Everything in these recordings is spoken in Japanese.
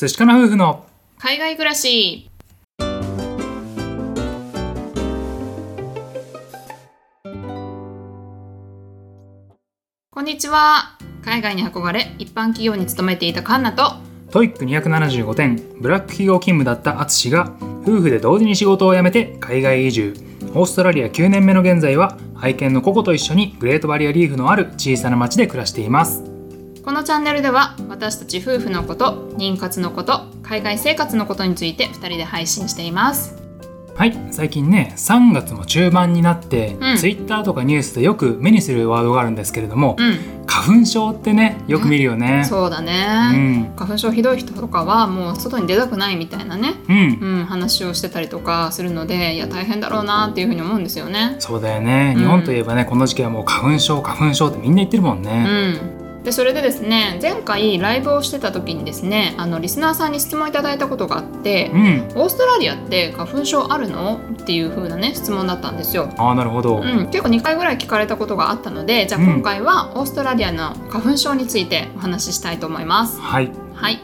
寿司かな夫婦の海外暮らし。こんにちは。海外に憧れ一般企業に勤めていたカンナと。 TOEIC 275点ブラック企業勤務だった淳が夫婦で同時に仕事を辞めて海外移住。オーストラリア9年目の現在は愛犬のココと一緒にグレートバリアリーフのある小さな町で暮らしていますこのチャンネルでは私たち夫婦のこと妊活のこと海外生活のことについて2人で配信しています。はい最近ね3月も中盤になって、うん。ツイッターとかニュースでよく目にするワードがあるんですけれども、うん。花粉症ってねよく見るよね、そうだうね、ん。花粉症ひどい人とかはもう外に出たくないみたいなねうん。うん、話をしてたりとかするのでいや大変だろうなっていうふうに思うんですよね。そうだよね、うん日本といえばねこの時期はもう花粉症花粉症ってみんな言ってるもんうね、ん、でそれでですね前回ライブをしてた時にですねあのリスナーさんに質問いただいたことがあってうん、「オーストラリアって花粉症あるの?」っていう風なね質問だったんですよ。ああなるほど、うん、結構2回ぐらい聞かれたことがあったのでじゃあうん今回はオーストラリアの花粉症についてお話ししたいと思います。はいはい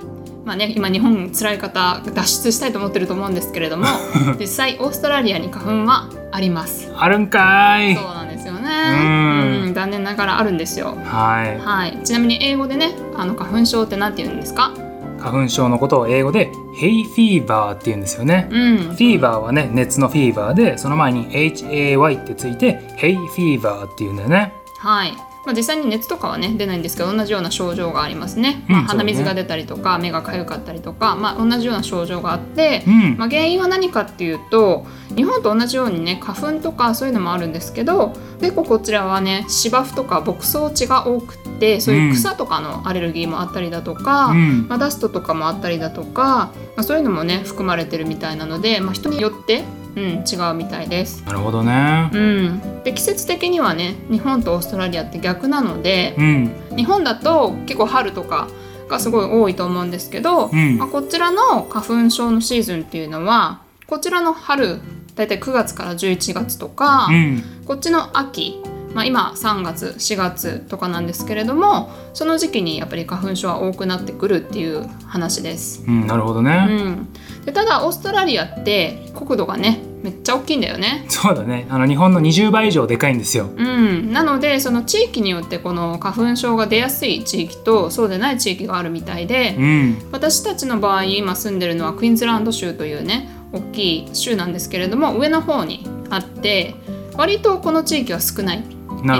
まあね、今日本辛い方脱出したいと思ってると思うんですけれども 実際オーストラリアに花粉はあります。あるんかいそうなんですよね。うんうん、残念ながらあるんですよ。はいはい。ちなみに英語でね、あの花粉症ってなんて言うんですか？花粉症のことを英語でヘイフィーバーって言うんですよね、うん。フィーバーはね熱のフィーバーでその前に HAY ってついてヘイフィーバーっていうんだよねはい。まあ実際に熱とかはね出ないんですけど同じような症状がありますね。うんまあ、鼻水が出たりとか、目が痒かったりとか、まあ同じような症状があって。うん、まあ、原因は何かっていうと日本と同じようにね花粉とかそういうのもあるんですけど結構こちらはね芝生とか牧草地が多くってそういう草とかのアレルギーもあったりだとか、うんまあ、ダストとかもあったりだとか、まあ、そういうのもね含まれてるみたいなので、まあ、人によって、うん、違うみたいです。なるほどね。うん、で季節的にはね日本とオーストラリアって逆なのでうん。日本だと結構春とかがすごい多いと思うんですけど、うん。まあ、こちらの花粉症のシーズンっていうのはこちらの春だいたい9月から11月とか、うん。こっちの秋、まあ、今3月4月とかなんですけれどもその時期にやっぱり花粉症は多くなってくるっていう話です。うんなるほどうね、ん、でただオーストラリアって国土がねめっちゃ大きいんだよね。そうだね。あの日本の20倍以上でかいんですよ。うん、なのでその地域によってこの花粉症が出やすい地域とそうでない地域があるみたいで、うん。私たちの場合今住んでるのはクイーンズランド州というね大きい州なんですけれども上の方にあって割とこの地域は少ないエ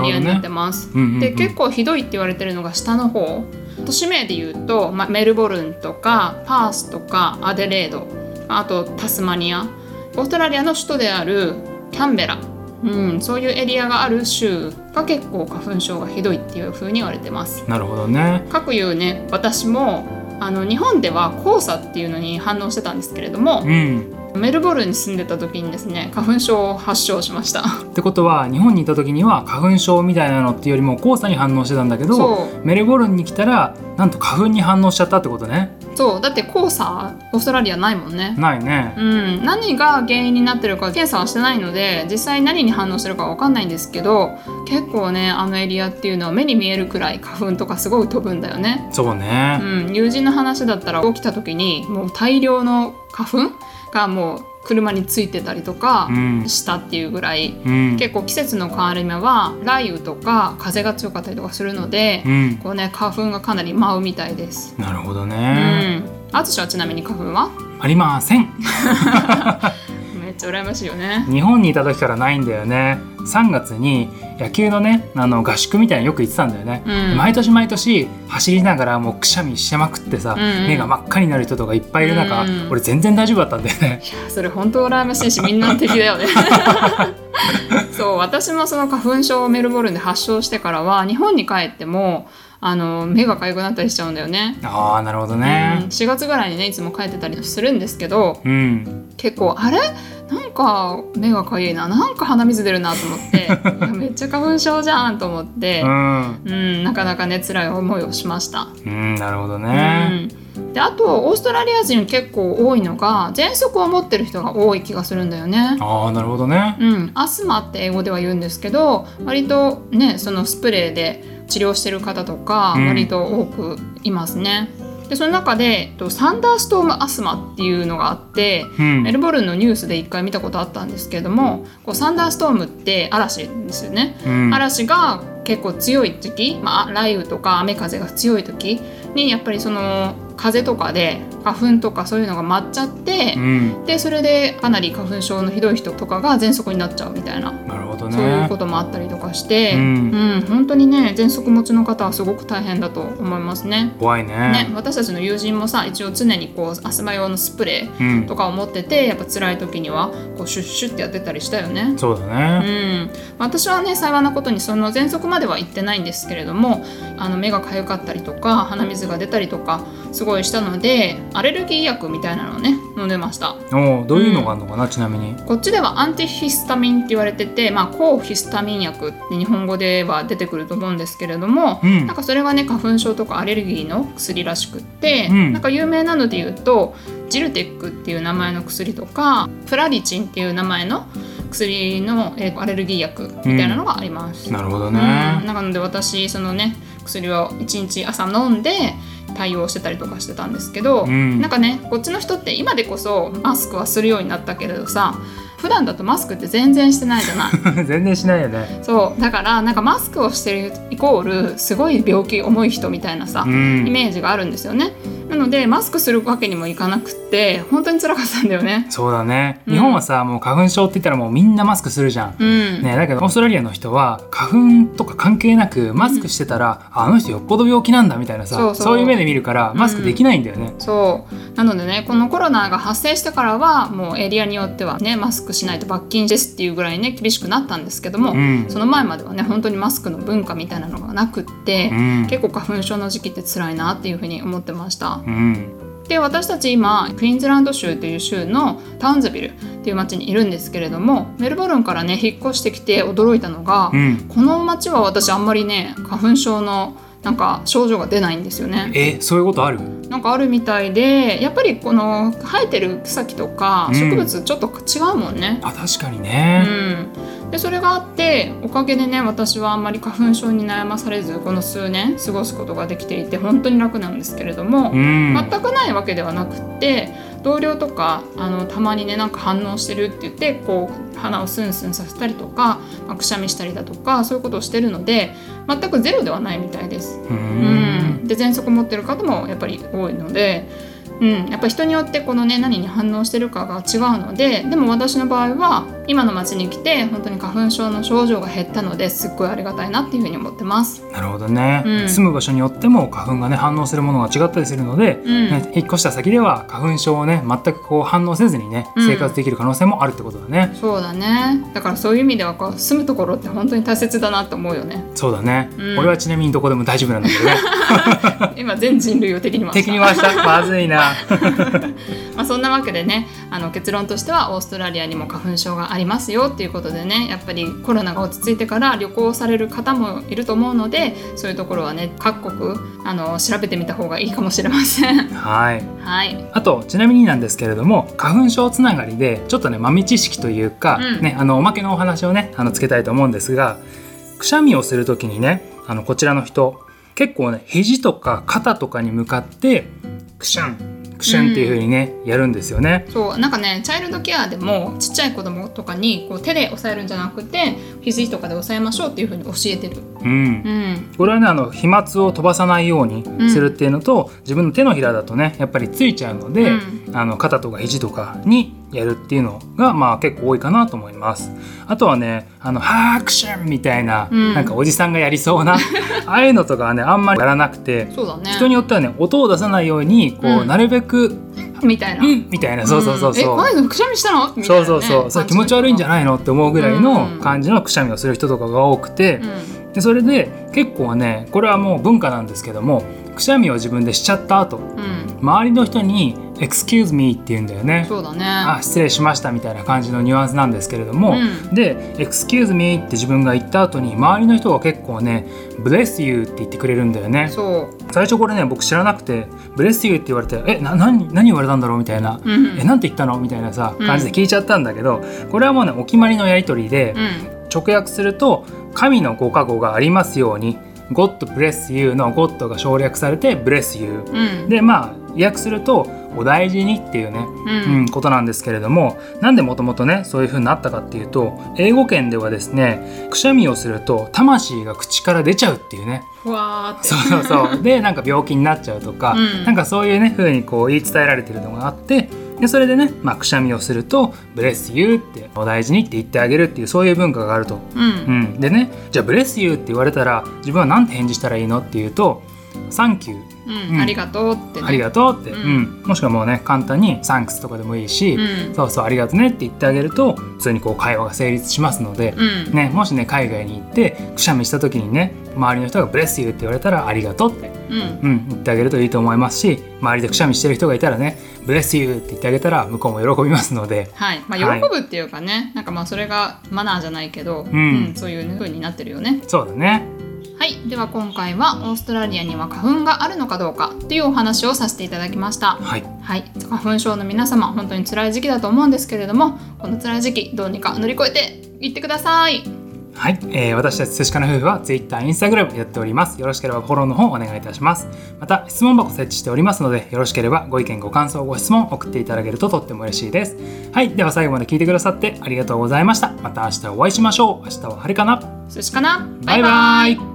リアになっねてます。うんうんうん。で結構ひどいって言われてるのが下の方都市名で言うと、まあ、メルボルンとかパースとかアデレードあとタスマニアオーストラリアの首都であるキャンベラ、うん、そういうエリアがある州が結構花粉症がひどいっていう風に言われてます。なるほどね。かくいうね私もあの日本では黄砂っていうのに反応してたんですけれどもう、んメルボルンに住んでた時にですね花粉症を発症しました。ってことは日本にいた時には花粉症みたいなのっていうよりも黄砂に反応してたんだけどメルボルンに来たらなんと花粉に反応しちゃったってことね。そう。だって黄砂オーストラリアないもんね。ないね。うん、何が原因になってるか検査はしてないので実際何に反応してるかわかんないんですけど結構ねあのエリアっていうのは目に見えるくらい花粉とかすごい飛ぶんだよね。そうね。うん、友人の話だったら起きた時にもう大量の花粉がもう車についてたりとかうん。したっていうぐらい、うん。結構季節の変わり目は雷雨とか風が強かったりとかするので、うん。こうね花粉がかなり舞うみたいです。なるほどうね、ん、淳はちなみに花粉は？ありません。め っちゃ羨ましいよね。日本にいた時からないんだよね。3月に野球のねあの合宿みたいなのよく行ってたんだよね、うん。毎年毎年走りながらもうくしゃみしてまくってさ、うんうん。目が真っ赤になる人とかいっぱいいる中、うん俺全然大丈夫だったんだよね。いやそれ本当羨ましいしみんな敵だよね。そう私もその花粉症をメルボルンで発症してからは日本に帰ってもあの目が痒くなったりしちゃうんだよね、ああなるほどうん、ね4月ぐらいにねいつも帰ってたりするんですけどうん、結構あれ？なんか目が痒いな。なんか鼻水出るなと思って。めっちゃ花粉症じゃんと思って。う、ん。うん、なかなかね辛い思いをしました。うんなるほどね、うん、であとオーストラリア人結構多いのが喘息を持ってる人が多い気がするんだよね。ああなるほどね。うん、アスマって英語では言うんですけど割とねそのスプレーで治療してる方とかうん。割と多くいますね。でその中でえっとサンダーストームアスマっていうのがあって、うん。メルボルンのニュースで一回見たことあったんですけれどもこうサンダーストームって嵐ですよね、うん。嵐が結構強い時、まあ、雷雨とか雨風が強い時にやっぱりその風とかで花粉とかそういうのが舞っちゃってう、ん。でそれでかなり花粉症のひどい人とかが喘息になっちゃうみたいな、なね。そういうこともあったりとかして、ううんん本当にね喘息持ちの方はすごく大変だと思いますね。怖いね。ね、私たちの友人もさ一応常にこうアスマ用のスプレーうん。とかを持っててやっぱ辛い時にはこうシュッシュってやってたりしたよね。そうだうねん、私はね幸いなことにその喘息までは行ってないんですけれどもあの目が痒かったりとか鼻水が出たりとかすごいしたのでアレルギー薬みたいなのをね飲んでました。おうどういうのがあるのかなちなみに。こっちではアンティヒスタミンって言われてて、まあ、抗ヒスタミン薬って日本語では出てくると思うんですけれども、うん。なんかそれがね花粉症とかアレルギーの薬らしくって、うん。なんか有名なので言うとジルテックっていう名前の薬とかプラリチンっていう名前の薬の、えーアレルギー薬みたいなのがあります。なるほどうん。ねなので私そのね薬を1日朝飲んで対応してたりとかしてたんですけど、うん。なんかねこっちの人って今でこそマスクはするようになったけれどさ普段だとマスクって全然してないじゃない。全然しないよね。そう。だからなんかマスクをしてるイコールすごい病気重い人みたいなさ、うん。イメージがあるんですよねなのでマスクするわけにもいかなくって本当に辛かったんだよね。そうだね。うん。日本はさもう花粉症って言ったらもうみんなマスクするじゃん。うん、ね、だけどオーストラリアの人は花粉とか関係なくマスクしてたら、ああの人よっぽど病気なんだみたいなさそういう目で見るからマスクできないんだよね、そう。なのでねこのコロナが発生してからはもうエリアによってはねマスクしないと罰金ですっていうぐらいね厳しくなったんですけども、うん。その前まではね本当にマスクの文化みたいなのがなくって、うん。結構花粉症の時期って辛いなっていうふうに思ってました。うん。で私たち今クイーンズランド州という州のタウンズビルっていう町にいるんですけれどもメルボルンからね引っ越してきて驚いたのが、うん。この町は私あんまりね花粉症のなんか症状が出ないんですよね。えそういうことある？なんかあるみたいでやっぱりこの生えてる草木とかうん。植物ちょっと違うもんね。あ確かにうね、ん、でそれがあっておかげでね私はあんまり花粉症に悩まされずこの数年過ごすことができていて本当に楽なんですけれども、うん。全くないわけではなくって同僚とかあのたまにねなんか反応してるって言ってこう鼻をスンスンさせたりとか、まあくしゃみしたりだとかそういうことをしてるので全くゼロではないみたいです。ううんん、で喘息持ってる方もやっぱり多いので、うん、やっぱ人によってこのね何に反応してるかが違うのででも私の場合は今の町に来て本当に花粉症の症状が減ったのですっごいありがたいなっていうふうに思ってます。なるほどね、うん。住む場所によっても花粉がね反応するものが違ったりするので、うん。ね引っ越した先では花粉症をね全くこう反応せずにねうん。生活できる可能性もあるってことだね、そうだね。だからそういう意味ではこう住むところって本当に大切だなと思うよね。そうだね、うん。俺はちなみにどこでも大丈夫なんだけどね。今全人類を敵に回した。敵に回した。まずいな。まあ、そんなわけでねあの結論としてはオーストラリアにも花粉症がありますよっていうことでねやっぱりコロナが落ち着いてから旅行される方もいると思うのでそういうところはね各国あの調べてみた方がいいかもしれません。はい。はい、あとちなみになんですけれども花粉症つながりでちょっとね豆知識というか、うん。ね、あのおまけのお話をねあのつけたいと思うんですがくしゃみをする時にねあのこちらの人結構ね肘とか肩とかに向かってクシュンクシュンっていう風にね、やるんですよね。そうなんかねチャイルドケアでもちっちゃい子供とかにこう手で押さえるんじゃなくて肘とかで押さえましょうっていうふうに教えてる。うん。うん。これはねあの飛沫を飛ばさないようにするっていうのと、自分の手のひらだとねやっぱりついちゃうので、うん。あの肩とか肘とかにやるっていうのがまあ結構多いかなと思います。あとはねあのハークションみたいな、うん。なんかおじさんがやりそうな ああいうのとかはねあんまりやらなくてそうだね。人によってはね音を出さないようにこう、うん。なるべくみたいな。うん。みたいな。そうそうそうそう、んえ、くしゃみしたの？みたいなね。そうそうそう。そう気持ち悪いんじゃないのって思うぐらいのうん。感じのくしゃみをする人とかが多くて、うん。でそれで結構ねこれはもう文化なんですけどもくしゃみを自分でしちゃった後うん、周りの人に「excuse me」って言うんだよね。そうだね。あ失礼しましたみたいな感じのニュアンスなんですけれども、うんで「excuse me」って自分が言った後に周りの人が結構ね「bless you」って言ってくれるんだよねそ最初これね僕知らなくて「bless you」って言われて「えな何何言われたんだろう?」みたいなう。うん「えなんて言ったの?」みたいなさうん感じで聞いちゃったんだけど、これはもうねお決まりのやり取りで、うん直訳すると「神のご加護がありますように」God bless you の God が省略されて bless you うんでまあ訳するとお大事にっていうね、うん。うんことなんですけれどもなんでもともとねそういう風になったかっていうと英語圏ではですねくしゃみをすると魂が口から出ちゃうっていうね。ふわーって。そうそうそう。でなんか病気になっちゃうとか、うん。なんかそういうね風にこう言い伝えられてるのがあってでそれでね、まあ、くしゃみをすると「ブレスユー」ってお大事にって言ってあげるっていうそういう文化があると。うん。うん、でねじゃあ「ブレスユー」って言われたら自分は何て返事したらいいのっていうと「Thank you」うんうん。ありがとうってね。ありがとうって、ううん。んもしくはもうね簡単に「Thanks」とかでもいいし、うん。そうそうありがとねって言ってあげると普通にこう会話が成立しますので、うん。ね、もしね海外に行ってくしゃみした時にね周りの人が「Bless you」って言われたら「ありがとう」って、うん。うん、言ってあげるといいと思いますし周りでくしゃみしてる人がいたらね「Bless you」って言ってあげたら向こうも喜びますので。はい。まはい。あ、喜ぶっていうかね、なんかまあそれがマナーじゃないけど、んそういう風になってるよね。そうだねはい、では今回はオーストラリアには花粉があるのかどうかっていうお話をさせていただきました。はいはい、花粉症の皆様本当に辛い時期だと思うんですけれどもこの辛い時期どうにか乗り越えていってくださいはい、えー私たち寿司かの夫婦は Twitter、Instagram やっております。よろしければフォローの方お願いいたします。また質問箱設置しておりますので、よろしければご意見、ご感想、ご質問送っていただけるととっても嬉しいです。はい、では最後まで聞いてくださってありがとうございました。また明日お会いしましょう。明日は晴れかな寿司かなバイバイ